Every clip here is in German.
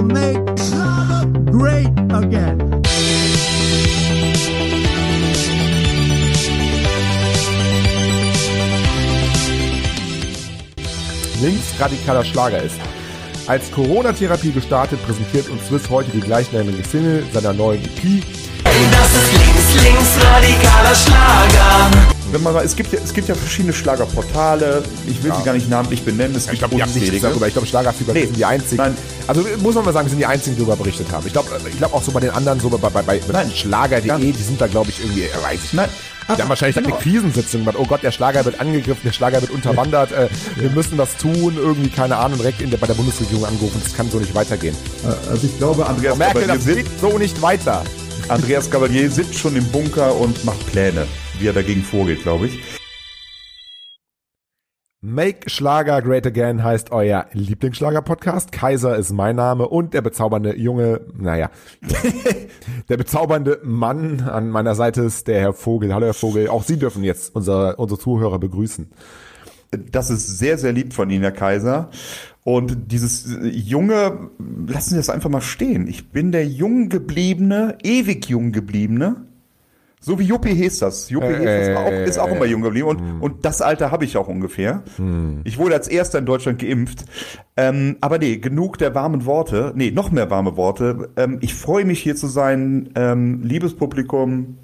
will make Schlager great again. linksradikaler Schlager ist. Als Corona-Therapie gestartet, präsentiert uns Swiss heute die gleichnamige Single seiner neuen EP. Das ist links, links radikaler Schlager. Wenn man mal, es gibt ja, es gibt ja verschiedene Schlagerportale. Ich will sie gar nicht namentlich benennen. Es Ich gibt glaube, die haben nichts darüber. Ich glaube, Schlagerfieber Nee. sind die einzigen. Nein. Also muss man mal sagen, wir sind die einzigen, die darüber berichtet haben. Ich glaube, ich glaube auch so bei den anderen, so bei, bei, bei. Schlager.de, die sind da, glaube ich, irgendwie, äh, weiß ich Nein. nicht. Die haben wahrscheinlich Genau. eine Krisensitzung gemacht. Oh Gott, der Schlager wird angegriffen, der Schlager wird unterwandert. Äh, wir müssen was tun. Irgendwie, keine Ahnung, direkt in der, bei der Bundesregierung angerufen. Das kann so nicht weitergehen. Also ich glaube, Andreas Merkel, Gabalier, das geht so nicht weiter. Andreas Gabalier sitzt schon im Bunker und macht Pläne, wie er dagegen vorgeht, glaube ich. Make Schlager Great Again heißt euer Lieblingsschlager-Podcast. Kaiser ist mein Name und der bezaubernde junge, naja, der bezaubernde Mann an meiner Seite ist der Herr Vogel. Hallo Herr Vogel, auch Sie dürfen jetzt unsere, unsere Zuhörer begrüßen. Das ist sehr, sehr lieb von Ihnen, Herr Kaiser. Und dieses junge, lassen Sie das einfach mal stehen. Ich bin der jung gebliebene, ewig jung gebliebene. So wie Juppie Hesters. Juppie Äh, Hesters auch, ist auch äh, immer jung geblieben. Und, und das Alter habe ich auch ungefähr. Ich wurde als erster in Deutschland geimpft. Ähm, aber nee, genug der warmen Worte. Nee, noch mehr warme Worte. Ähm, ich freue mich hier zu sein. Ähm, liebes Publikum,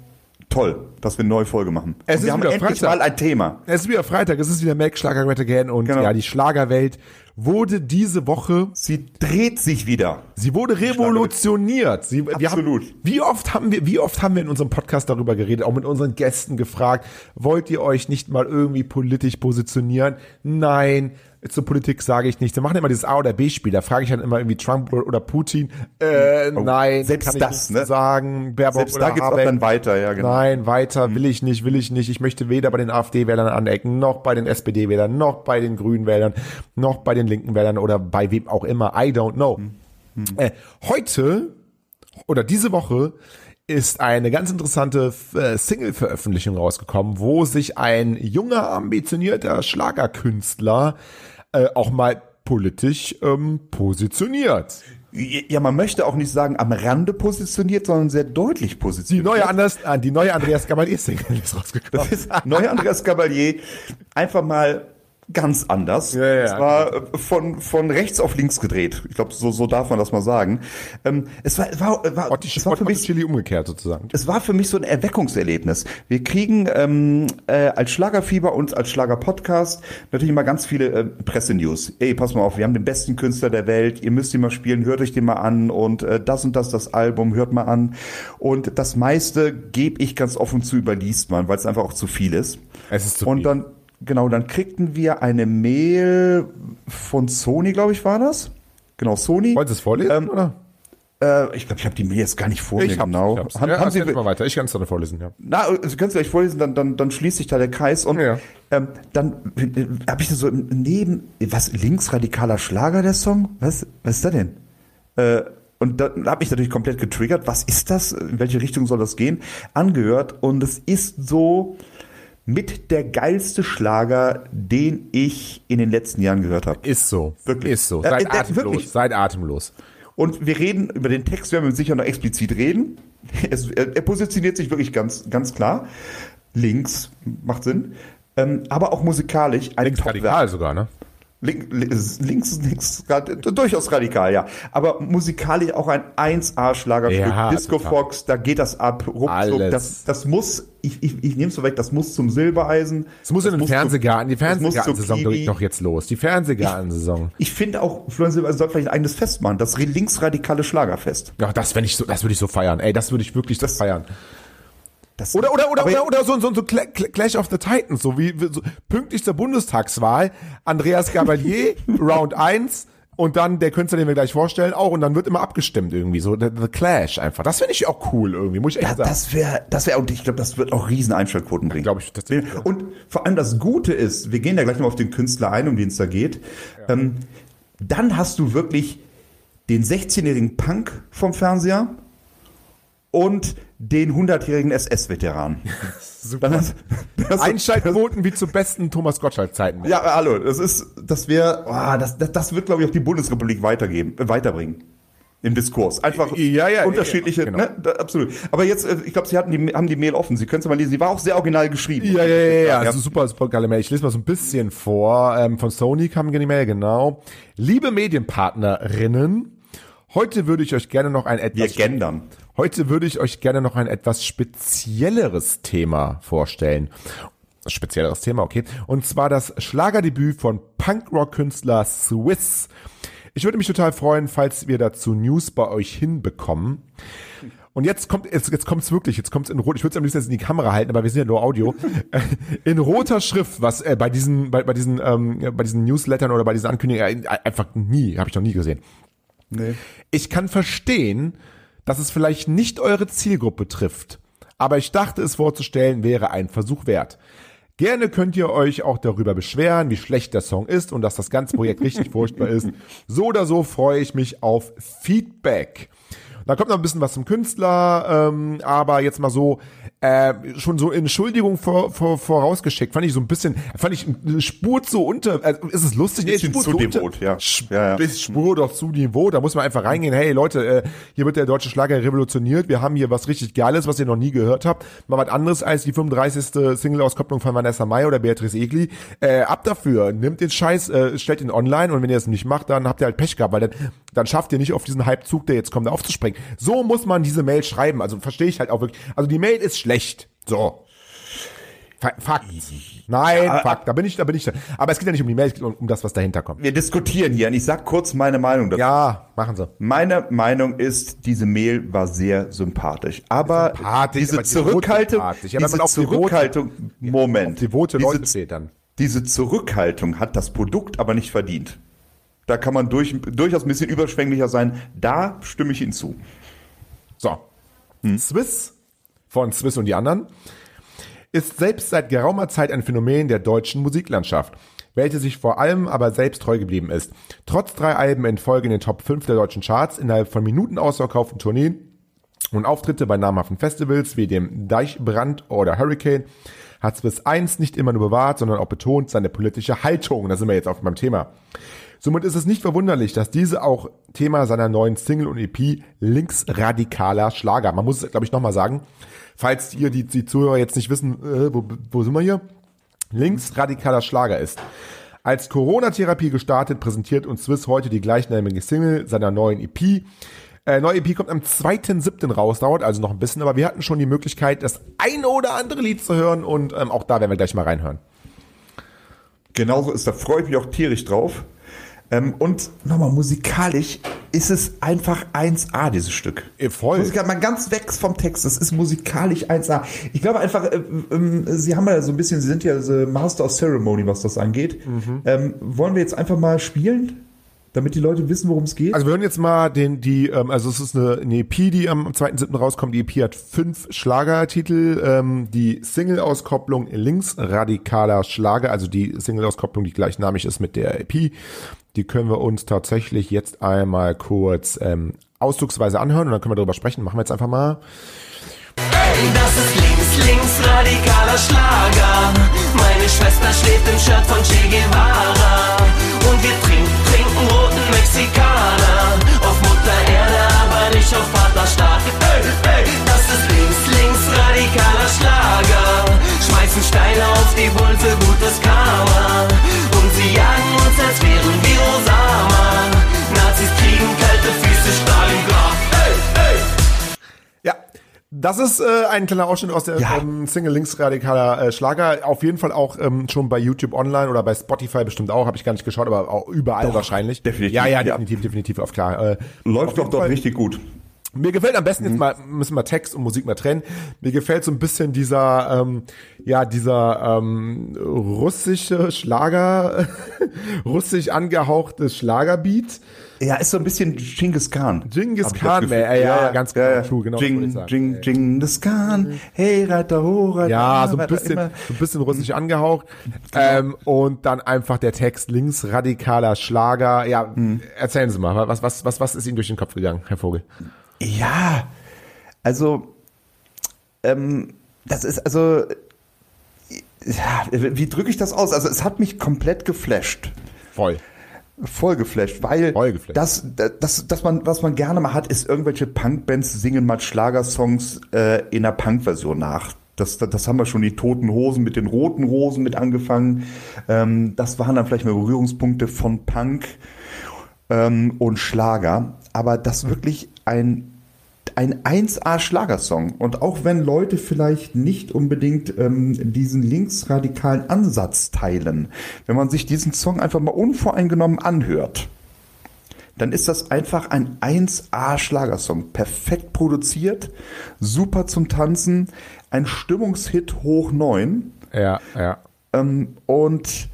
toll, dass wir eine neue Folge machen. Es und ist wir haben wieder endlich Freitag. mal ein Thema. Es ist wieder Freitag, es ist wieder Make Schlager Great Again und Genau. ja, die Schlagerwelt wurde diese Woche, Sie dreht sich wieder. sie wurde revolutioniert. Sie, Absolut. Haben, wie oft haben wir, wie oft haben wir in unserem Podcast darüber geredet, auch mit unseren Gästen gefragt, wollt ihr euch nicht mal irgendwie politisch positionieren? Nein. Zur Politik sage ich nichts. Wir machen immer dieses A- oder B-Spiel. Da frage ich dann immer irgendwie Trump oder- Putin. Äh, nein, selbst kann ich das, nichts ne? sagen. Baerbock Selbst da geht's auch Habeck. dann weiter, ja, genau. Nein, weiter will ich nicht, will ich nicht. Ich möchte weder bei den AfD-Wählern anecken, noch bei den SPD-Wählern, noch bei den Grünen-Wählern, noch bei den linken Wählern oder bei wem auch immer. I don't know. Äh, heute oder diese Woche ist eine ganz interessante äh, Single-Veröffentlichung rausgekommen, wo sich ein junger, ambitionierter Schlagerkünstler äh, auch mal politisch ähm, positioniert. Ja, man möchte auch nicht sagen am Rande positioniert, sondern sehr deutlich Die positioniert. neue, Anders, äh, die neue Andreas Gabalier-Single ist rausgekommen. Das ist neue Andreas Gabalier einfach mal ganz anders. Ja, ja. Es war äh, von, von rechts auf links gedreht. Ich glaube, so, so darf man das mal sagen. Ähm, es war, war, war, Otti, es war für mich Chili umgekehrt sozusagen. es war für mich so ein Erweckungserlebnis. Wir kriegen ähm, äh, als Schlagerfieber und als Schlager-Podcast natürlich immer ganz viele äh, Pressenews. Ey, pass mal auf, wir haben den besten Künstler der Welt, ihr müsst ihn mal spielen, hört euch den mal an und äh, das und das, das Album, hört mal an. Und das meiste, gebe ich ganz offen zu, überliest man, weil es einfach auch zu viel ist. Es ist zu und viel. dann, genau, dann kriegten wir eine Mail von Sony, glaube ich, war das. Genau, Sony. Wollt ihr es vorlesen, Ähm, oder? Äh, ich glaube, ich habe die Mail jetzt gar nicht vor mir hab's, genau. Ich hab's. Haben, ja, haben Sie, mal weiter. Ich kann es dann vorlesen, ja. na, Sie können es gleich vorlesen, dann, dann, dann schließt sich da der Kreis. Und Ja. ähm, dann äh, habe ich so im neben, was, linksradikaler Schlager, der Song? Was, was ist da denn? Äh, und dann habe ich natürlich komplett getriggert. Was ist das? In welche Richtung soll das gehen? Angehört. Und es ist so mit der geilste Schlager, den ich in den letzten Jahren gehört habe. Ist so. Wirklich. Ist so. Ja, Seid äh, äh, atemlos. wirklich. Seid atemlos. Und wir reden über den Text, werden wir sicher noch explizit reden. Es, er, er positioniert sich wirklich ganz, ganz klar. Links, macht Sinn. Ähm, aber auch musikalisch ein Linksradikal sogar, ne? Link, li- links links, durchaus radikal, ja. Aber musikalisch auch ein 1A-Schlagerstück. Ja, Disco total. Fox, da geht das ab. Ruckzuck. Alles. Das, das muss, ich, ich, ich nehme es so weg, das muss zum Silbereisen. Es muss in den zu- Fernsehgarten, die das muss Fernsehgartensaison geht doch jetzt los. Die Fernsehgartensaison. Ich finde auch, Florian Silbereisen soll vielleicht ein eigenes Fest machen. Das linksradikale Schlagerfest. Ja, das wenn ich so, das würde ich so feiern. Ey, das würde ich wirklich so feiern. Das, Oder oder oder oder, oder so, so, so Cla- Cla- Clash of the Titans, so wie so, pünktlich zur Bundestagswahl, Andreas Gabalier, Round 1 und dann der Künstler, den wir gleich vorstellen, auch und dann wird immer abgestimmt irgendwie, so the, the Clash einfach. Das finde ich auch cool irgendwie, muss ich echt Ja, sagen. das wäre, das wäre, und ich glaube, das wird auch riesen Einschaltquoten bringen. Glaub ich tatsächlich. Und vor allem das Gute ist, wir gehen ja gleich noch auf den Künstler ein, um den es da geht. Ähm, dann hast du wirklich den 16-jährigen Punk vom Fernseher und den 100-jährigen SS-Veteran. Super. Hast du- Einschaltquoten wie zu besten Thomas Gottschalk-Zeiten. Ja, hallo, das ist, das wäre, oh, das, das, das wird, glaube ich, auch die Bundesrepublik weitergeben, äh, weiterbringen. im Diskurs. Einfach Ja, ja, unterschiedliche, ja, genau. ne? Da, absolut. Aber jetzt, äh, ich glaube, Sie hatten die, haben die Mail offen. Sie können es mal lesen. Sie war auch sehr original geschrieben. Ja, ja, ja, ja, also super, super geile Mail. Ich lese mal so ein bisschen vor. Ähm, von Sony kam die Mail, genau. Liebe Medienpartnerinnen, heute würde ich euch gerne noch ein Wir etwas gendern. Heute würde ich euch gerne noch ein etwas spezielleres Thema vorstellen. Spezielleres Thema, okay. Und zwar das Schlagerdebüt von Punkrock-Künstler Swiss. Ich würde mich total freuen, falls wir dazu News bei euch hinbekommen. Und jetzt kommt jetzt, jetzt kommt's wirklich, jetzt kommt's in rot. Ich würde es am liebsten jetzt in die Kamera halten, aber wir sind ja nur Audio. In roter Schrift, was äh, bei diesen bei, bei diesen ähm, bei diesen Newslettern oder bei diesen Ankündigungen äh, einfach nie, habe ich noch nie gesehen. Nee. Ich kann verstehen, dass es vielleicht nicht eure Zielgruppe trifft, aber ich dachte, es vorzustellen wäre ein Versuch wert. Gerne könnt ihr euch auch darüber beschweren, wie schlecht der Song ist und dass das ganze Projekt richtig furchtbar ist. So oder so freue ich mich auf Feedback. Da kommt noch ein bisschen was zum Künstler, ähm, aber jetzt mal so, äh, schon so Entschuldigung vor, vor, vorausgeschickt. Fand ich so ein bisschen, fand ich eine Spur zu unter, also ist es lustig? Nee, Spur zu devot, ja. Sp Ja, ja. Spur doch zu Niveau, da muss man einfach reingehen, hey Leute, äh, hier wird der deutsche Schlager revolutioniert, wir haben hier was richtig Geiles, was ihr noch nie gehört habt, mal was anderes als die 35. Single-Auskopplung von Vanessa Mai oder Beatrice Egli, äh, ab dafür, nimmt den Scheiß, äh, stellt ihn online und wenn ihr das nicht macht, dann habt ihr halt Pech gehabt, weil dann, dann schafft ihr nicht auf diesen Hypezug, der jetzt kommt, aufzuspringen. So muss man diese Mail schreiben, also verstehe ich halt auch wirklich, also die Mail ist schlecht, so. Fa- Fakt. Nein, Fakt. Da bin ich, da bin ich. Aber es geht ja nicht um die Mail, es geht um, um das, was dahinter kommt. Wir diskutieren hier und ich sag kurz meine Meinung dazu. Ja, machen Sie. Meine Meinung ist, diese Mail war sehr sympathisch. Aber Sympathisch, diese aber Zurückhaltung. Ja, diese auf die Zurückhaltung, Moment. Die Vote diese, steht dann. diese Zurückhaltung hat das Produkt aber nicht verdient. Da kann man durch, durchaus ein bisschen überschwänglicher sein. Da stimme ich Ihnen zu. So. Swiss von Swiss und die anderen ist selbst seit geraumer Zeit ein Phänomen der deutschen Musiklandschaft, welche sich vor allem aber selbst treu geblieben ist. Trotz drei Alben in Folge in den Top 5 der deutschen Charts innerhalb von Minuten ausverkauften Tourneen und Auftritte bei namhaften Festivals wie dem Deichbrand oder Hurricane hat Swiss 1 nicht immer nur bewahrt, sondern auch betont seine politische Haltung. Da sind wir jetzt auf meinem Thema. Somit ist es nicht verwunderlich, dass diese auch Thema seiner neuen Single und EP linksradikaler Schlager. Man muss es, glaube ich, nochmal sagen, falls ihr die, die Zuhörer jetzt nicht wissen, äh, wo, wo sind wir hier? Linksradikaler Schlager ist. Als Corona-Therapie gestartet, präsentiert uns Swiss heute die gleichnamige Single seiner neuen EP. Äh, neue EP kommt am 2.7. raus, dauert also noch ein bisschen, aber wir hatten schon die Möglichkeit, das eine oder andere Lied zu hören und ähm, auch da werden wir gleich mal reinhören. Genauso ist, da freue ich mich auch tierisch drauf. Ähm, und nochmal, musikalisch ist es einfach 1A, dieses Stück. Voll. Musikal, mal ganz weg vom Text, das ist musikalisch 1A. Ich glaube einfach, äh, ähm, Sie haben ja so ein bisschen, Sie sind ja the Master of Ceremony, was das angeht. Ähm, wollen wir jetzt einfach mal spielen, damit die Leute wissen, worum es geht? Also wir hören jetzt mal den, die, ähm, also es ist eine, eine EP, die am 2.7. rauskommt. Die EP hat fünf Schlagertitel. Ähm, die Single-Auskopplung linksradikaler Schlager, also die Single-Auskopplung, die gleichnamig ist mit der EP, die können wir uns tatsächlich jetzt einmal kurz ähm, auszugsweise anhören und dann können wir darüber sprechen. Machen wir jetzt einfach mal. Das ist links, links radikaler Schlager. Das ist äh, ein kleiner Ausschnitt aus der Ja. ähm, Single linksradikaler äh, Schlager. Auf jeden Fall auch ähm, schon bei YouTube online oder bei Spotify bestimmt auch. Habe ich gar nicht geschaut, aber auch überall wahrscheinlich. definitiv, Ja, ja, ja. definitiv, definitiv, auf klar. Äh, Läuft doch doch Fall- richtig gut. Mir gefällt am besten Mhm. jetzt mal, müssen wir Text und Musik mal trennen. Mir gefällt so ein bisschen dieser, ähm, ja, dieser ähm, russische Schlager, russisch angehauchte Schlagerbeat. Ja, ist so ein bisschen Genghis Khan. Genghis Khan, ey, ja, ganz genau, true, genau, sagen. Jing, Genghis Khan, hey Reiter, ho, Reiter, Ja, so ein bisschen, so ein bisschen russisch angehaucht. Ähm, und dann einfach der Text linksradikaler Schlager. Ja, erzählen Sie mal, was, was, was, was ist Ihnen durch den Kopf gegangen, Herr Vogel? Ja, also, ähm, das ist also, ja, wie drücke ich das aus? Also, es hat mich komplett geflasht. Voll. Voll geflasht, weil Voll geflasht. das, das, das man, was man gerne mal hat, ist irgendwelche Punkbands singen mal Schlagersongs äh, in einer Punk-Version nach. Das, das, das haben wir schon die Toten Hosen mit den roten Rosen mit angefangen. Ähm, das waren dann vielleicht mal Berührungspunkte von Punk ähm, und Schlager. Aber das wirklich ein ein 1A-Schlagersong. Und auch wenn Leute vielleicht nicht unbedingt ähm, diesen linksradikalen Ansatz teilen, wenn man sich diesen Song einfach mal unvoreingenommen anhört, dann ist das einfach ein 1A-Schlagersong. Perfekt produziert, super zum Tanzen, ein Stimmungshit hoch 9. Ja, ja. Ähm, und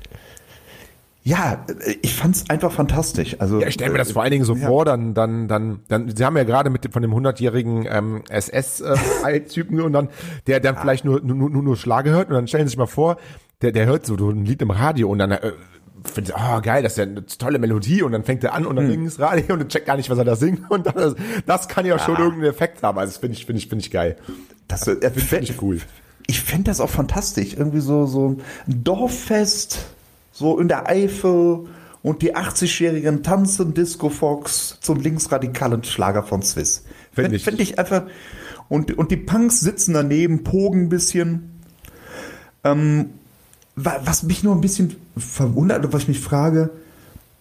ja, ich fand's einfach fantastisch. Also Ja, ich stelle mir das vor allen Dingen so ja. vor, dann, dann, dann, dann, Sie haben ja gerade mit dem, von dem 100-jährigen ähm, SS-Typen und dann, der dann vielleicht nur, nur, nur, nur Schlager hört und dann stellen Sie sich mal vor, der, der hört so ein Lied im Radio und dann äh, findet, oh geil, das ist ja eine tolle Melodie und dann fängt er an und dann hm. das Radio und dann checkt gar nicht, was er da singt und das, das kann ja schon irgendeinen Effekt haben. Also das finde ich, finde ich, finde ich geil. Das äh, Finde ich cool. Ich fände das auch fantastisch. Irgendwie so, so ein Dorffest, so in der Eifel und die 80-Jährigen tanzen Disco Fox zum linksradikalen Schlager von Swiss. Find Fände ich. fänd ich einfach. Und, und die Punks sitzen daneben, pogen ein bisschen. Ähm, wa- was mich nur ein bisschen verwundert, oder was ich mich frage,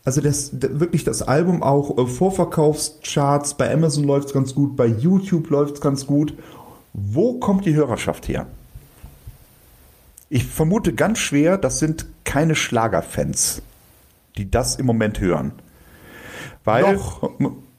also das, wirklich das Album auch äh, Vorverkaufscharts, bei Amazon läuft es ganz gut, bei YouTube läuft es ganz gut. Wo kommt die Hörerschaft her? Ich vermute ganz schwer, das sind keine Schlagerfans, die das im Moment hören. Weil,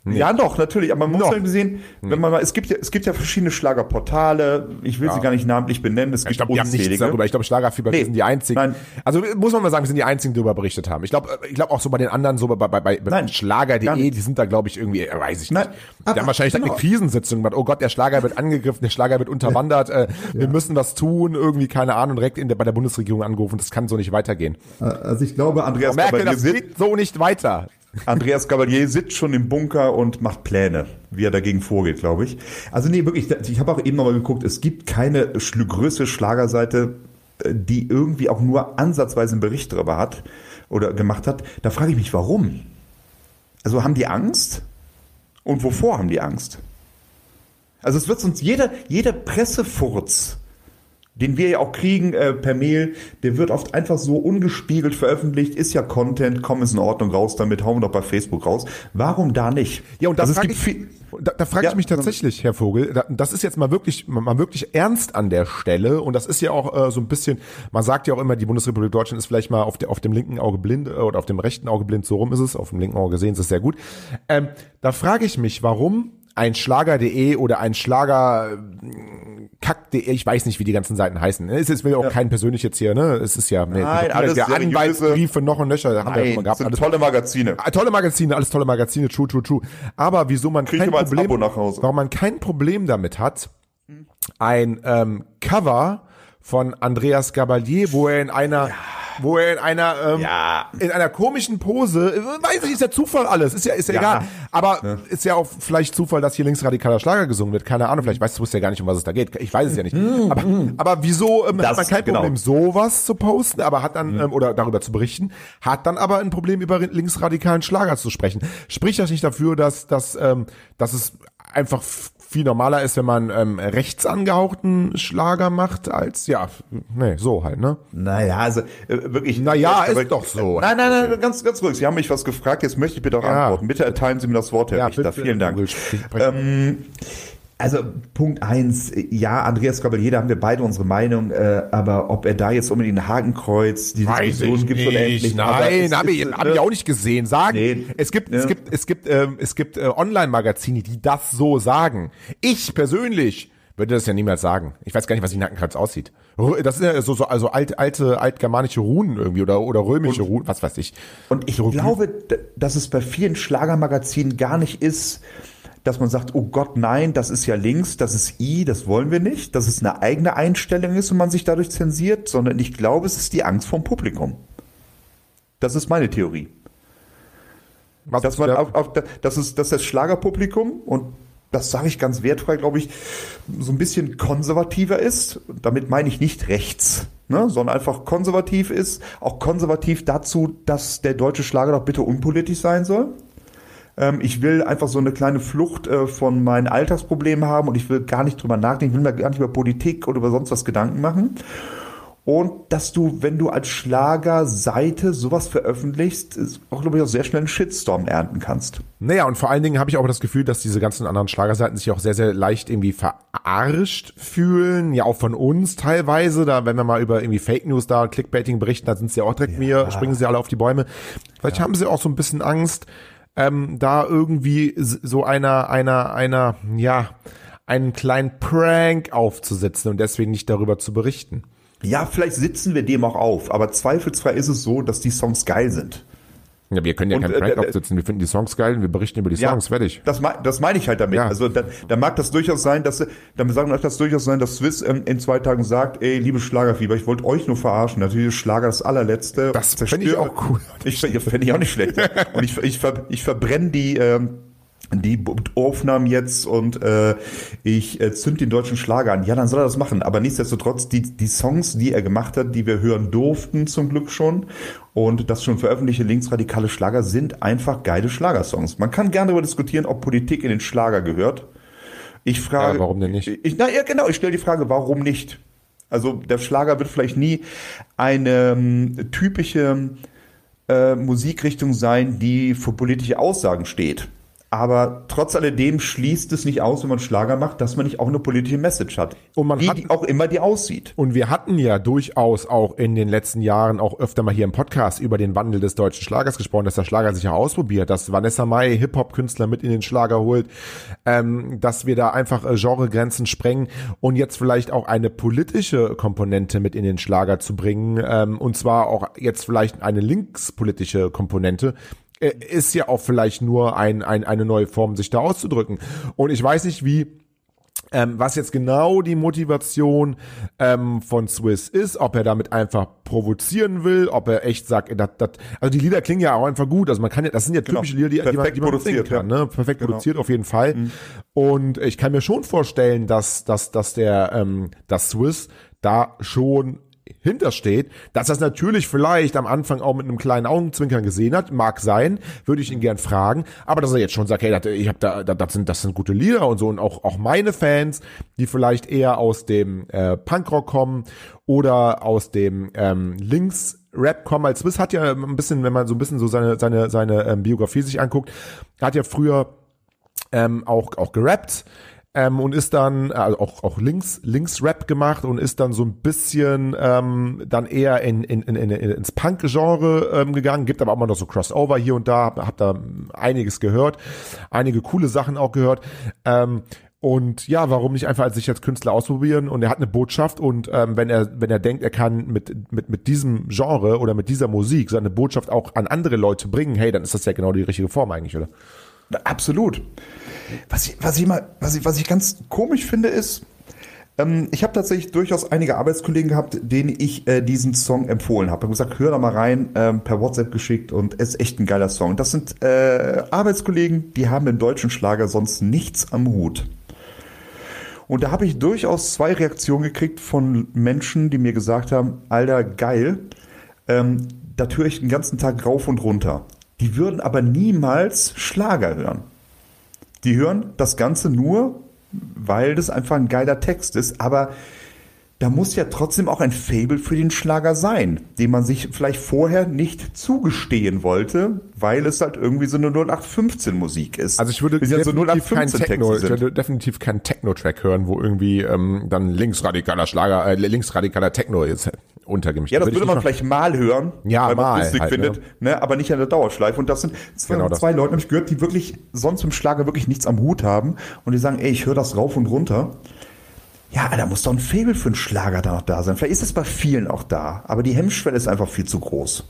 Doch. ja doch, natürlich, aber man muss Noch. ja gesehen, wenn man mal, es gibt ja, es gibt ja verschiedene Schlagerportale, ich will sie gar nicht namentlich benennen, es Ich gibt glaube, die haben nichts unzählige. darüber. Ich glaube, Schlagerfieber Nee. wir sind die einzigen. Nein. Also muss man mal sagen, wir sind die einzigen, die darüber berichtet haben. Ich glaube, ich glaube auch so bei den anderen, so bei, bei, bei, Schlager.de, nicht. die sind da, glaube ich, irgendwie, äh, weiß ich nicht. Nein. Die Aber- haben wahrscheinlich genau. eine Krisensitzung gemacht. Oh Gott, der Schlager wird angegriffen, der Schlager wird unterwandert, äh, wir müssen was tun, irgendwie, keine Ahnung, direkt in der, bei der Bundesregierung angerufen. Das kann so nicht weitergehen. Also ich glaube, Andreas Merkel, das geht so nicht weiter. Andreas Gabalier sitzt schon im Bunker und macht Pläne, wie er dagegen vorgeht, glaube ich. Also nee, wirklich, ich habe auch eben nochmal geguckt, es gibt keine schl größere Schlagerseite, äh, die irgendwie auch nur ansatzweise einen Bericht darüber hat oder gemacht hat. Da frage ich mich, warum? Also haben die Angst? Und wovor haben die Angst? Also es wird uns jeder, jeder Pressefurz, den wir ja auch kriegen äh, per Mail, der wird oft einfach so ungespiegelt veröffentlicht, ist ja Content, komm, ist in Ordnung, raus damit, hauen wir doch bei Facebook raus. Warum da nicht? Ja, und das also frage ich, viel, da, da frage Ja, ich mich tatsächlich, Herr Vogel, da, das ist jetzt mal wirklich, mal wirklich ernst an der Stelle und das ist ja auch äh, so ein bisschen, man sagt ja auch immer, die Bundesrepublik Deutschland ist vielleicht mal auf, der, auf dem linken Auge blind äh, oder auf dem rechten Auge blind, so rum ist es, auf dem linken Auge sehen sie es sehr gut. Ähm, da frage ich mich, warum ein Schlager.de oder ein Schlager äh, Kack.de, ich weiß nicht, wie die ganzen Seiten heißen. Es ist will auch kein persönlich jetzt hier, ne? Es ist ja, nee, Nein, ja, alles der Anwaltsbriefe noch und nöcher, haben wir ja schon mal nein, gehabt. sind Alles, tolle Magazine. Ah, Tolle Magazine, alles tolle Magazine, true, true, true. Aber wieso man Krieg kein Problem, Abo nach Hause. warum man kein Problem damit hat, ein ähm, Cover von Andreas Gabalier, wo er in einer, wo er in einer, ähm, Ja. in einer komischen Pose, äh, weiß ich, ist ja Zufall alles, ist ja, ist ja, Ja. egal. Aber ist ja auch vielleicht Zufall, dass hier linksradikaler Schlager gesungen wird. Keine Ahnung, vielleicht weißt du ja gar nicht, um was es da geht. Ich weiß es ja nicht. Aber, aber wieso ähm, hat Das- man kein genau. Problem, sowas zu posten, aber hat dann, ähm, oder darüber zu berichten, hat dann aber ein Problem, über linksradikalen Schlager zu sprechen. Spricht das nicht dafür, dass, dass, ähm, dass es einfach viel normaler ist, wenn man ähm, rechts angehauchten Schlager macht, als, ja, nee, so halt, ne? Naja, also äh, wirklich. Naja, ist Aber- doch so. Nein, nein, nein, ganz, ganz ruhig. Sie haben mich was gefragt, jetzt möchte ich bitte auch Ja. antworten. Bitte erteilen Sie mir das Wort, Herr Richter. Vielen Dank. Ähm, also Punkt eins, ja, Andreas Gabalier, da haben wir beide unsere Meinung, äh, aber ob er da jetzt unbedingt ein Hakenkreuz, die Weiß Diskussion nicht. unendlich. Nein, habe ich, ist, hab äh, ich auch nicht gesehen. Sagen, Nee. es gibt, Ja. es gibt, es gibt, ähm, es gibt äh, Online-Magazine, die das so sagen. Ich persönlich würde das ja niemals sagen. Ich weiß gar nicht, was ein Nackenkreuz aussieht. Das sind ja so, so also alt, alte, altgermanische Runen irgendwie oder, oder römische Runen, was weiß ich. Und ich glaube, d- dass es bei vielen Schlagermagazinen gar nicht ist, dass man sagt, oh Gott, nein, das ist ja links, das ist I, das wollen wir nicht, dass es eine eigene Einstellung ist und man sich dadurch zensiert, sondern ich glaube, es ist die Angst vom Publikum. Das ist meine Theorie. Was Dass man auf, auf, das ist, dass das Schlagerpublikum und das sage ich ganz wertfrei, glaube ich, so ein bisschen konservativer ist. Damit meine ich nicht rechts, ne, sondern einfach konservativ ist. Auch konservativ dazu, dass der deutsche Schlager doch bitte unpolitisch sein soll. Ähm, ich will einfach so eine kleine Flucht äh, von meinen Alltagsproblemen haben und ich will gar nicht drüber nachdenken, ich will mir gar nicht über Politik oder über sonst was Gedanken machen. Und dass du, wenn du als Schlagerseite sowas veröffentlichst, auch, glaube ich, auch sehr schnell einen Shitstorm ernten kannst. Naja, und vor allen Dingen habe ich auch das Gefühl, dass diese ganzen anderen Schlagerseiten sich auch sehr, sehr leicht irgendwie verarscht fühlen. Ja, auch von uns teilweise. Da, wenn wir mal über irgendwie Fake News da, Clickbaiting berichten, da sind sie auch direkt mir, springen sie alle auf die Bäume. Vielleicht haben sie auch so ein bisschen Angst, ähm, da irgendwie so einer, einer, einer, ja, einen kleinen Prank aufzusetzen und deswegen nicht darüber zu berichten. Ja, vielleicht sitzen wir dem auch auf, aber zweifelsfrei ist es so, dass die Songs geil sind. Ja, wir können ja Und, keinen äh, Prank äh, aufsetzen. Wir finden die Songs geil und wir berichten über die Songs. Fertig. Das, das meine ich halt damit. Ja. Also da, da mag das durchaus sein, dass dann sagen euch das durchaus sein, dass Swiss ähm, in zwei Tagen sagt, ey, liebe Schlagerfieber, ich wollte euch nur verarschen. Natürlich ist Schlager das allerletzte. Das Zerstör- fänd ich auch cool. Ich fände ich auch nicht schlecht. Und ich, ich, ver, ich verbrenne die ähm, die Aufnahmen jetzt und äh, ich äh, zünd den deutschen Schlager an. Ja, dann soll er das machen. Aber nichtsdestotrotz, die, die Songs, die er gemacht hat, die wir hören durften zum Glück schon und das schon veröffentlichte linksradikale Schlager sind einfach geile Schlagersongs. Man kann gerne darüber diskutieren, ob Politik in den Schlager gehört. Ich frage, Ja, warum denn nicht? Ich, na ja, genau, ich stelle die Frage, warum nicht? Also der Schlager wird vielleicht nie eine ähm, typische äh, Musikrichtung sein, die für politische Aussagen steht. Aber trotz alledem schließt es nicht aus, wenn man Schlager macht, dass man nicht auch eine politische Message hat. Und man wie hat- die auch immer die aussieht. Und wir hatten ja durchaus auch in den letzten Jahren auch öfter mal hier im Podcast über den Wandel des deutschen Schlagers gesprochen, dass der Schlager sich ja ausprobiert, dass Vanessa Mai Hip-Hop-Künstler mit in den Schlager holt, ähm, dass wir da einfach äh, Genregrenzen sprengen und jetzt vielleicht auch eine politische Komponente mit in den Schlager zu bringen, ähm, und zwar auch jetzt vielleicht eine linkspolitische Komponente, ist ja auch vielleicht nur ein, ein, eine neue Form, sich da auszudrücken. Und ich weiß nicht, wie ähm, was jetzt genau die Motivation ähm, von Swiss ist, ob er damit einfach provozieren will, ob er echt sagt, dat, dat, also die Lieder klingen ja auch einfach gut, also man kann ja, das sind ja Genau. typische Lieder, die, die man, Perfekt die man produziert, singen kann, ja. ne? perfekt Genau. produziert auf jeden Fall. Und ich kann mir schon vorstellen, dass, dass, dass der, ähm, dass Swiss da schon hintersteht, dass das natürlich vielleicht am Anfang auch mit einem kleinen Augenzwinkern gesehen hat, mag sein, würde ich ihn gern fragen, aber dass er jetzt schon sagt, hey, ich hab da, da- das sind das sind gute Lieder und so und auch auch meine Fans, die vielleicht eher aus dem äh, Punkrock kommen oder aus dem ähm, Links Rap kommen, als Swiss hat ja ein bisschen, wenn man so ein bisschen so seine seine seine ähm, Biografie sich anguckt, hat ja früher ähm, auch, auch gerappt ähm, und ist dann also auch, auch links, links Rap gemacht und ist dann so ein bisschen ähm, dann eher in, in, in, in, ins Punk-Genre ähm, gegangen, gibt aber auch mal noch so Crossover hier und da, hab, hab da einiges gehört, einige coole Sachen auch gehört. Ähm, und ja, warum nicht einfach sich als Künstler ausprobieren? Und er hat eine Botschaft und ähm, wenn er wenn er denkt, er kann mit mit mit diesem Genre oder mit dieser Musik seine Botschaft auch an andere Leute bringen, hey, dann ist das ja genau die richtige Form eigentlich, oder? Absolut. Was ich, was ich mal, was ich, was ich ganz komisch finde, ist, ähm, ich habe tatsächlich durchaus einige Arbeitskollegen gehabt, denen ich äh, diesen Song empfohlen habe. Ich habe gesagt, hör da mal rein, ähm, per WhatsApp geschickt und es ist echt ein geiler Song. Das sind äh, Arbeitskollegen, die haben im deutschen Schlager sonst nichts am Hut. Und da habe ich durchaus zwei Reaktionen gekriegt von Menschen, die mir gesagt haben, Alter, geil, ähm, da höre ich den ganzen Tag rauf und runter. Die würden aber niemals Schlager hören. Die hören das Ganze nur, weil das einfach ein geiler Text ist, aber da muss ja trotzdem auch ein Fable für den Schlager sein, den man sich vielleicht vorher nicht zugestehen wollte, weil es halt irgendwie so eine 0815 Musik ist. Also ich würde so definitiv keinen 0815 Techno, ich würde definitiv keinen Techno-Track hören, wo irgendwie ähm, dann linksradikaler Schlager, äh, linksradikaler Techno jetzt untergemischt Ja, das Würde würde man vielleicht mal hören, Ja, weil man lustig halt, findet, ne? aber nicht an der Dauerschleife. Und das sind zwei, Genau zwei Leute, habe ich gehört, die wirklich sonst im Schlager wirklich nichts am Hut haben und die sagen, ey, ich höre das rauf und runter. Ja, da muss doch ein Faible für einen Schlager da noch da sein. Vielleicht ist es bei vielen auch da, aber die Hemmschwelle ist einfach viel zu groß.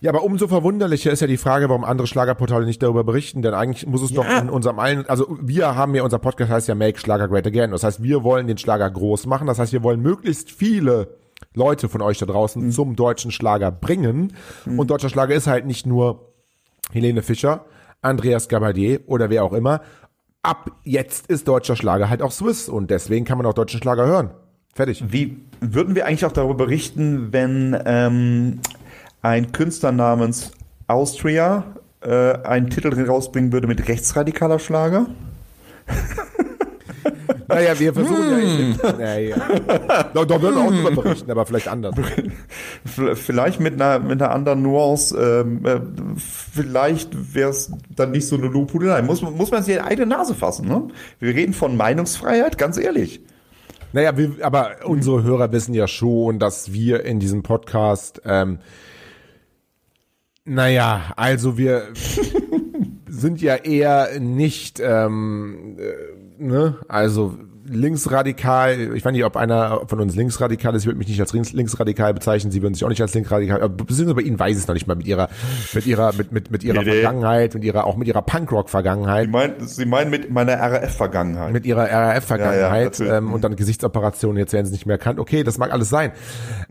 Ja, aber umso verwunderlicher ist ja die Frage, warum andere Schlagerportale nicht darüber berichten, denn eigentlich muss es doch in unserem allen, also wir haben ja, unser Podcast heißt ja Make Schlager Great Again. Das heißt, wir wollen den Schlager groß machen. Das heißt, wir wollen möglichst viele Leute von euch da draußen zum deutschen Schlager bringen. Und deutscher Schlager ist halt nicht nur Helene Fischer, Andreas Gabadier oder wer auch immer. Ab jetzt ist deutscher Schlager halt auch Swiss und deswegen kann man auch deutschen Schlager hören. Fertig. Wie würden wir eigentlich auch darüber berichten, wenn ähm, ein Künstler namens Austria äh, einen Titel rausbringen würde mit rechtsradikaler Schlager? Naja, wir versuchen ja nicht. Naja. Doch, doch würden wir auch drüber berichten, aber vielleicht anders. Vielleicht mit einer, mit einer anderen Nuance, ähm, äh, vielleicht wäre es dann nicht so eine Lobhudelei. Muss, muss man sich in die eigene Nase fassen, ne? Wir reden von Meinungsfreiheit, ganz ehrlich. Naja, wir, aber unsere Hörer wissen ja schon, dass wir in diesem Podcast, ähm, naja, also wir sind ja eher nicht, ähm, äh, ne, also linksradikal, ich weiß nicht, ob einer von uns linksradikal ist, ich würde mich nicht als links, linksradikal bezeichnen, sie würden sich auch nicht als linksradikal, aber beziehungsweise bei ihnen weiß ich es noch nicht mal mit ihrer, mit ihrer, mit, mit, mit ihrer Nee. Vergangenheit, mit ihrer, auch mit ihrer Punkrock-Vergangenheit. Sie meinen, Sie meinen mit meiner RAF-Vergangenheit. mit ihrer Ja, ja, RAF-Vergangenheit natürlich. ähm, und dann Gesichtsoperationen, jetzt werden sie nicht mehr erkannt. Okay, das mag alles sein.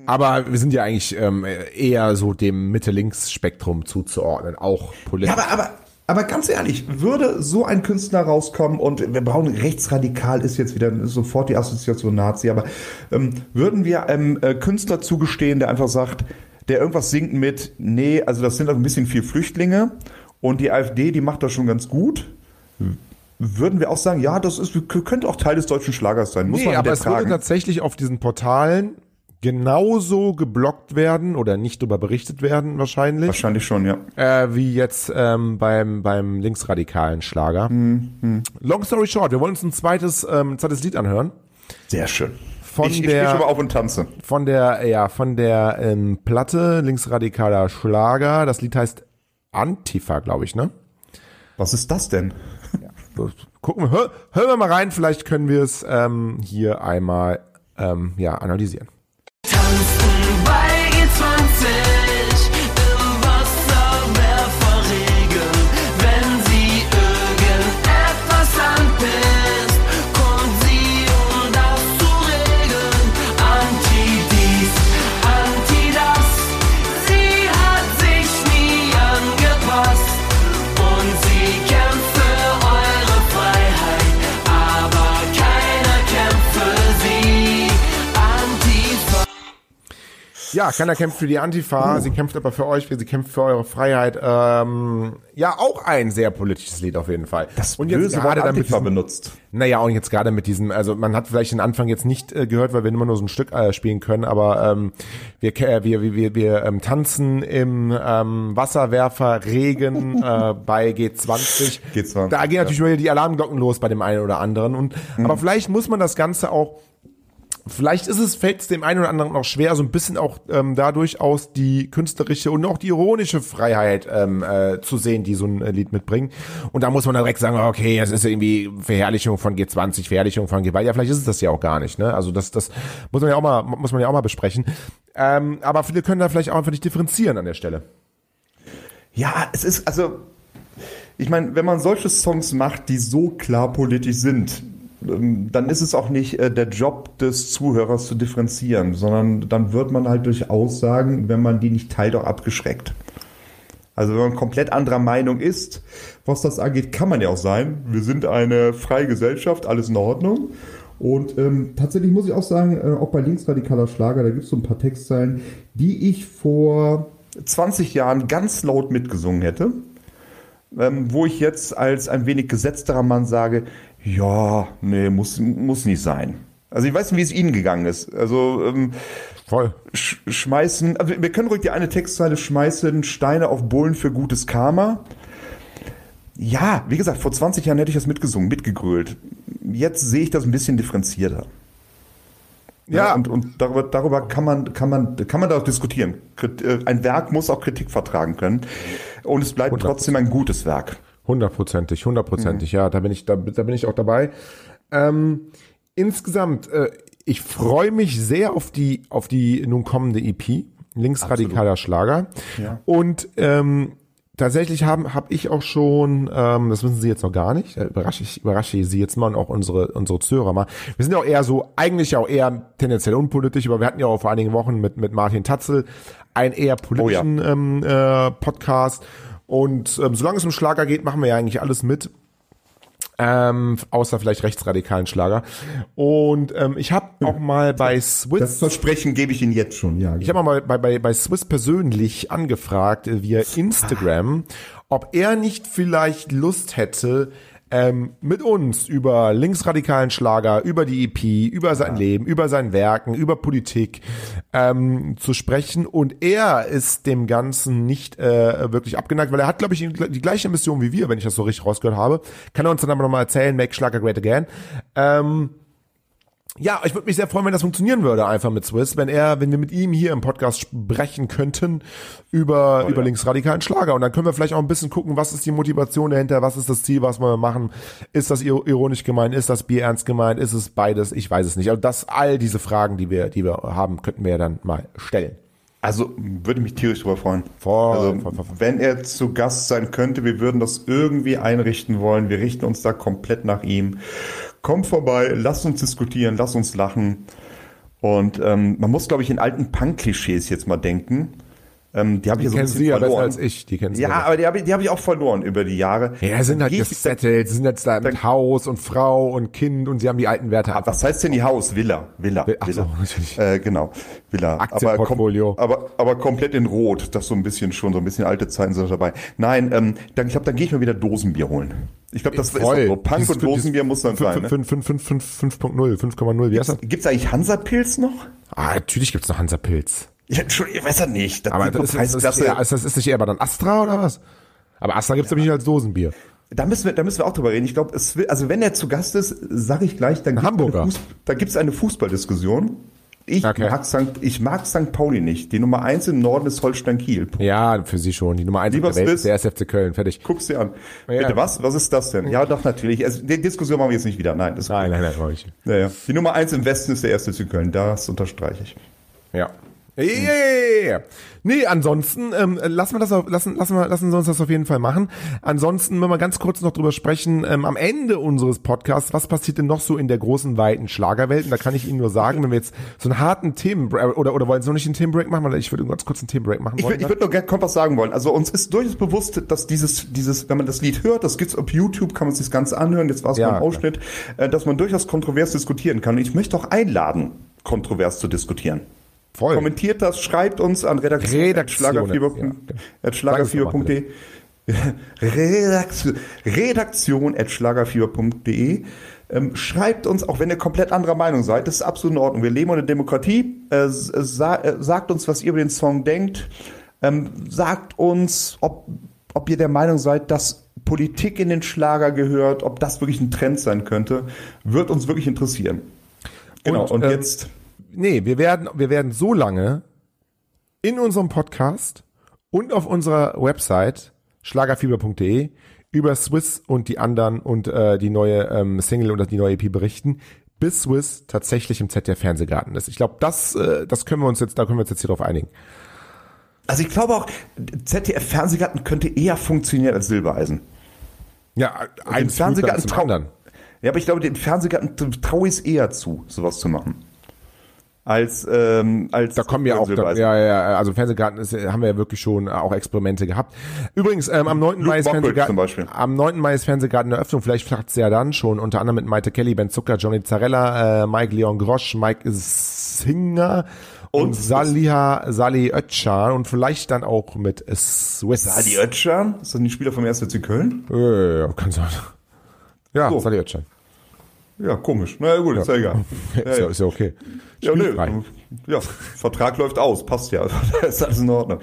Aber wir sind ja eigentlich ähm, eher so dem Mitte-Links-Spektrum zuzuordnen, auch politisch. Ja, aber, aber, aber ganz ehrlich, würde so ein Künstler rauskommen und wir brauchen rechtsradikal ist jetzt wieder sofort die Assoziation Nazi, aber ähm, würden wir einem äh, Künstler zugestehen, der einfach sagt, der irgendwas singt mit, nee, also das sind auch ein bisschen viel Flüchtlinge und die AfD, die macht das schon ganz gut. Würden wir auch sagen, ja, das ist, könnte auch Teil des deutschen Schlagers sein. Muss nee, man aber es würde tatsächlich auf diesen Portalen genauso geblockt werden oder nicht darüber berichtet werden wahrscheinlich, Wahrscheinlich schon, ja. äh, wie jetzt ähm, beim, beim linksradikalen Schlager. Hm, Long story short, wir wollen uns ein zweites, ähm, zweites Lied anhören. Sehr schön. Von ich, ich der- schon mal auf und tanze. von der, ja, von der ähm, Platte linksradikaler Schlager. Das Lied heißt Antifa, glaube ich, ne? Was ist das denn? So, Gucken wir, hör, hören wir mal rein, vielleicht können wir es ähm, hier einmal ähm, ja, analysieren. Tanzen Ja, keiner kämpft für die Antifa, sie kämpft aber für euch, sie kämpft für eure Freiheit. Ähm, ja, auch ein sehr politisches Lied auf jeden Fall. und jetzt gerade damit diesem, benutzt. Naja, und jetzt gerade mit diesem, also man hat vielleicht den Anfang jetzt nicht äh, gehört, weil wir immer nur so ein Stück äh, spielen können, aber ähm, wir, ke- wir, wir, wir, wir ähm, tanzen im ähm, Wasserwerferregen äh, bei G20. G20, Da gehen natürlich wieder die Alarmglocken los bei dem einen oder anderen. Und aber vielleicht muss man das Ganze auch Vielleicht ist es, fällt es dem einen oder anderen auch schwer, so ein bisschen auch ähm, dadurch aus die künstlerische und auch die ironische Freiheit ähm, äh, zu sehen, die so ein äh, Lied mitbringt. Und da muss man dann direkt sagen, okay, das ist irgendwie Verherrlichung von G20, Verherrlichung von Gewalt. Ja, vielleicht ist es das ja auch gar nicht. Ne? Also das, das muss man ja auch mal, muss man ja auch mal besprechen. Ähm, aber viele können da vielleicht auch einfach nicht differenzieren an der Stelle. Ja, es ist, also, ich meine, wenn man solche Songs macht, die so klar politisch sind, dann ist es auch nicht äh, der Job des Zuhörers zu differenzieren, sondern dann wird man halt durch Aussagen, wenn man die nicht teilt, auch abgeschreckt. Also wenn man komplett anderer Meinung ist, was das angeht, kann man ja auch sein. Wir sind eine freie Gesellschaft, alles in Ordnung. Und ähm, tatsächlich muss ich auch sagen, äh, auch bei linksradikaler Schlager, da gibt es so ein paar Textzeilen, die ich vor 20 Jahren ganz laut mitgesungen hätte, ähm, wo ich jetzt als ein wenig gesetzterer Mann sage, ja, nee, muss, muss nicht sein. Also ich weiß nicht, wie es Ihnen gegangen ist. Also ähm, Voll. sch schmeißen, also wir können ruhig die eine Textzeile schmeißen, Steine auf Bullen für gutes Karma. Ja, wie gesagt, vor 20 Jahren hätte ich das mitgesungen, mitgegrölt. Jetzt sehe ich das ein bisschen differenzierter. Ja. und, und darüber, darüber kann man, kann man, kann man da auch diskutieren. Äh, Ein Werk muss auch Kritik vertragen können. Und es bleibt 100%. trotzdem ein gutes Werk. Hundertprozentig, hundertprozentig, ja, da bin ich, da, da bin ich auch dabei. Ähm, insgesamt, äh, ich freue mich sehr auf die, auf die nun kommende EP, linksradikaler Schlager. Ja. Und ähm, tatsächlich haben habe ich auch schon, ähm, das wissen Sie jetzt noch gar nicht, äh, überrasche ich überrasche Sie jetzt mal und auch unsere unsere Zuhörer mal. Wir sind ja auch eher so, eigentlich auch eher tendenziell unpolitisch, aber wir hatten ja auch vor einigen Wochen mit mit Martin Tatzel einen eher politischen ähm, äh, Podcast. Und ähm, solange es um Schlager geht, machen wir ja eigentlich alles mit. Ähm, außer vielleicht rechtsradikalen Schlager. Und ähm, ich habe auch mal bei Das Swiss, Versprechen gebe ich Ihnen jetzt schon, ja. ich habe mal bei, bei, bei Swiss persönlich angefragt äh, via Instagram, ob er nicht vielleicht Lust hätte, ähm, mit uns über linksradikalen Schlager, über die EP, über sein Leben, über sein Werken, über Politik ähm, zu sprechen. Und er ist dem Ganzen nicht äh, wirklich abgeneigt, weil er hat, glaube ich, die gleiche Mission wie wir, wenn ich das so richtig rausgehört habe. Kann er uns dann aber nochmal erzählen, Make Schlager Great Again. Ähm, ja, ich würde mich sehr freuen, wenn das funktionieren würde, einfach mit Swiss, wenn er, wenn wir mit ihm hier im Podcast sprechen könnten über, über linksradikalen Schlager. Und dann können wir vielleicht auch ein bisschen gucken, was ist die Motivation dahinter, was ist das Ziel, was wir machen. Ist das ir- ironisch gemeint, ist das Bier ernst gemeint, ist es beides? Ich weiß es nicht. Also das, all diese Fragen, die wir, die wir haben, könnten wir ja dann mal stellen. Also würde mich tierisch drüber freuen. Voll, also, voll, voll. Wenn er zu Gast sein könnte, wir würden das irgendwie einrichten wollen. Wir richten uns da komplett nach ihm. Komm vorbei, lass uns diskutieren, lass uns lachen. Und ähm, man muss, glaube ich, in alten Punk-Klischees jetzt mal denken. Ähm, die habe ich ja so kennen Sie ja besser verloren. als ich. Die kennen Sie Ja, besser. aber die habe ich, die hab ich auch verloren über die Jahre. Ja, sind halt gesettelt, sie sind jetzt da mit Haus und Frau und Kind und sie haben die alten Werte ab. Was heißt denn die Haus? Villa. Villa. Ach so, Villa. natürlich. Äh, genau. Villa. Aktienportfolio. Aber, aber, aber komplett in Rot. Das so ein bisschen schon, so ein bisschen alte Zeiten sind dabei. Nein, ähm, dann, ich glaube, dann gehe ich mir wieder Dosenbier holen. Ich glaube, das ist doch so. Punk und Dosenbier muss dann sein. Ne? 5.0, 5,0, wie heißt das? Gibt's eigentlich Hansa-Pilz noch? Ah, natürlich gibt's noch Hansa Pilz. Ja, Entschuldigung, ich weiß ja nicht. Das Aber ist das ist, das, ist, eher, ist, das, ist nicht eher aber dann Astra oder was? Aber Astra gibt's nämlich nicht als Dosenbier. Da müssen wir, da müssen wir auch drüber reden. Ich glaube, es will, also wenn er zu Gast ist, sage ich gleich, dann Hamburger. eine Fuß, da gibt's eine Fußballdiskussion. Ich Okay. mag St. ich mag St. Pauli nicht. Die Nummer eins im Norden ist Holstein Kiel. Ja, für sie schon. Die Nummer eins Lieber der Welt ist der SFC Köln. Fertig. Guck's dir an. Ja. Bitte was? Was ist das denn? Ja, doch, natürlich. Also, die Diskussion machen wir jetzt nicht wieder. Nein, das Nein, nein, nein, brauche ich. ja, ja. Die Nummer eins im Westen ist der erste zu Köln. Das unterstreiche ich. Ja. Ja, ja, ja, ja. Nee, ansonsten ähm, lassen wir das auf, lassen, lassen wir, lassen Sie uns das auf jeden Fall machen. Ansonsten, wenn wir ganz kurz noch drüber sprechen, ähm, am Ende unseres Podcasts, was passiert denn noch so in der großen, weiten Schlagerwelt? Und da kann ich Ihnen nur sagen, wenn wir jetzt so einen harten Themen oder oder wollen Sie noch nicht einen Themenbreak machen? Weil ich würde ganz kurz einen Themenbreak machen Ich, wollen. würd- ich würde nur gerne kurz was sagen wollen. Also uns ist durchaus bewusst, dass dieses, dieses, wenn man das Lied hört, das gibt's auf YouTube, kann man sich das Ganze anhören, jetzt war es Ja, mal ein Ausschnitt, äh, dass man durchaus kontrovers diskutieren kann. Und ich möchte auch einladen, kontrovers zu diskutieren. Voll. Kommentiert das, schreibt uns an redaktion Redaktion, ja, schlagerfieber.de Redaktion, redaktion at schlagerfieber.de ähm, Schreibt uns, auch wenn ihr komplett anderer Meinung seid, das ist absolut in Ordnung. Wir leben in einer Demokratie. Äh, s- sa äh, sagt uns, was ihr über den Song denkt. Ähm, sagt uns, ob, ob ihr der Meinung seid, dass Politik in den Schlager gehört, ob das wirklich ein Trend sein könnte. Wird uns wirklich interessieren. Genau, und, Und, ähm, jetzt... Nee, wir werden, wir werden so lange in unserem Podcast und auf unserer Website schlagerfieber.de über Swiss und die anderen und äh, die neue ähm, Single und die neue EP berichten, bis Swiss tatsächlich im ZDF Fernsehgarten ist. Ich glaube, das, äh, das können wir uns jetzt, da können wir uns jetzt hier drauf einigen. Also ich glaube auch, ZDF Fernsehgarten könnte eher funktionieren als Silbereisen. Ja, ein Fernsehgarten anderen. Ja, aber ich glaube, dem Fernsehgarten traue ich es eher zu, sowas zu machen. Als, ähm, als Da kommen ja auch, da, ja, ja, also Fernsehgarten ist, haben wir ja wirklich schon äh, auch Experimente gehabt. Übrigens, ähm, am 9. Luke Mai ist Fernsehgarten, am 9. Mai ist Fernsehgarten Eröffnung, vielleicht flacht's ja dann schon, unter anderem mit Maite Kelly, Ben Zucker, Johnny Zarella, äh, Mike Leon Grosch, Mike Singer und, Und Saliha, Sali Özcan und vielleicht dann auch mit Swiss. Sali Özcan? Ist das nicht Spieler vom 1. FC Köln? Ja, ja, ja, kann sein. Ja, So. Sali Özcan. Ja, komisch. Na ja, gut, ist ja egal. ist, ja, ist ja okay. Ja, Spielfrei. ja, Vertrag läuft aus, passt ja. ist alles in Ordnung.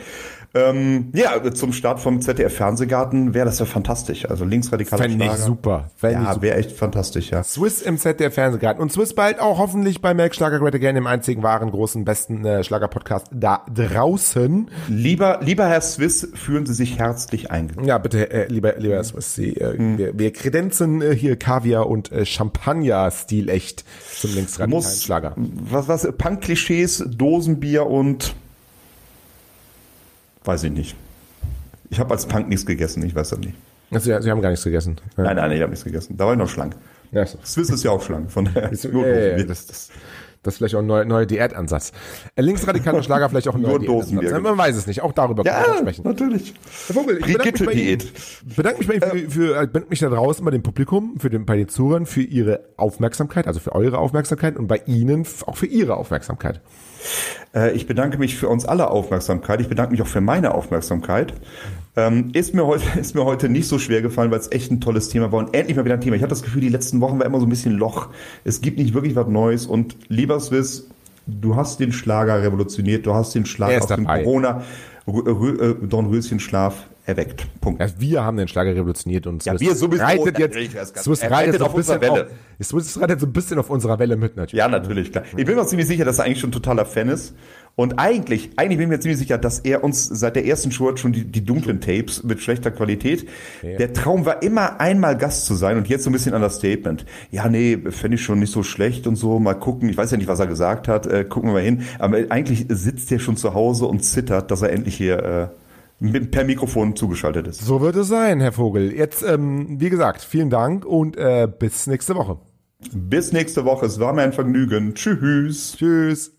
Ähm, ja, zum Start vom ZDF Fernsehgarten wäre das ja fantastisch. Also linksradikaler Fände ich super. Fände ich Ja, wäre echt fantastisch, ja. Swiss im Set der Fernsehgarten. Und Swiss bald auch hoffentlich bei Melk Schlager Great Again, dem einzigen wahren, großen, besten äh, Schlager-Podcast da draußen. Lieber, lieber Herr Swiss, fühlen Sie sich herzlich eingeladen. Ja, bitte, äh, lieber, lieber Swiss, Sie, äh, wir, wir kredenzen äh, hier Kaviar und äh, Champagner stilecht zum linksradikalen Muss, Schlager. was, was, Punk-Klischees, Dosenbier und, weiß ich nicht. Ich habe als Punk nichts gegessen, ich weiß das nicht. Also, ja, Sie haben gar nichts gegessen. Nein, nein, ich habe nichts gegessen. Da war ich noch schlank. Ja, so. Swiss ist ja auch schlank, von daher. Ja, Nur ja, ja, das, das, Das ist vielleicht auch ein neuer, neuer Diätansatz. Äh, linksradikaler Schlager vielleicht auch ein neuer Nur Dosen Diätansatz. Bier. Man weiß es nicht. Auch darüber können wir sprechen. natürlich. Herr Vogel, ich bedanke mich bei Ihnen. Bedanke mich bei Ihnen für, für äh, bedanke mich da draußen bei dem Publikum, für den, bei den Zuhörern, für Ihre Aufmerksamkeit, also für eure Aufmerksamkeit und bei Ihnen auch für Ihre Aufmerksamkeit. Äh, Ich bedanke mich für uns alle Aufmerksamkeit. Ich bedanke mich auch für meine Aufmerksamkeit. Ähm, ist, mir heute, ist mir heute nicht so schwer gefallen, weil es echt ein tolles Thema war und endlich mal wieder ein Thema. Ich hatte das Gefühl, die letzten Wochen war immer so ein bisschen Loch. Es gibt nicht wirklich was Neues und lieber Swiss, du hast den Schlager revolutioniert, du hast den Schlag Er ist aus dem. Corona äh, Dornröschenschlaf erweckt. Punkt. Ja, wir haben den Schlager revolutioniert und Ja, Swiss wir sowieso. reitet jetzt, Swiss reitet, reitet so auf ein bisschen unserer Welle. Auf, Swiss reitet so ein bisschen auf unserer Welle mit natürlich. Ja, natürlich, klar. Ich bin mir ziemlich sicher, dass er eigentlich schon ein totaler Fan ist. Und eigentlich, eigentlich bin ich mir ziemlich sicher, dass er uns seit der ersten Show hat schon die, die dunklen Tapes mit schlechter Qualität. Der Traum war immer einmal Gast zu sein und jetzt so ein bisschen Understatement. Ja, nee, fände ich schon nicht so schlecht und so. Mal gucken. Ich weiß ja nicht, was er gesagt hat. Äh, gucken wir mal hin. Aber eigentlich sitzt er schon zu Hause und zittert, dass er endlich hier äh, per Mikrofon zugeschaltet ist. So wird es sein, Herr Vogel. Jetzt, ähm, wie gesagt, vielen Dank und äh, bis nächste Woche. Bis nächste Woche. Es war mir ein Vergnügen. Tschüss. Tschüss.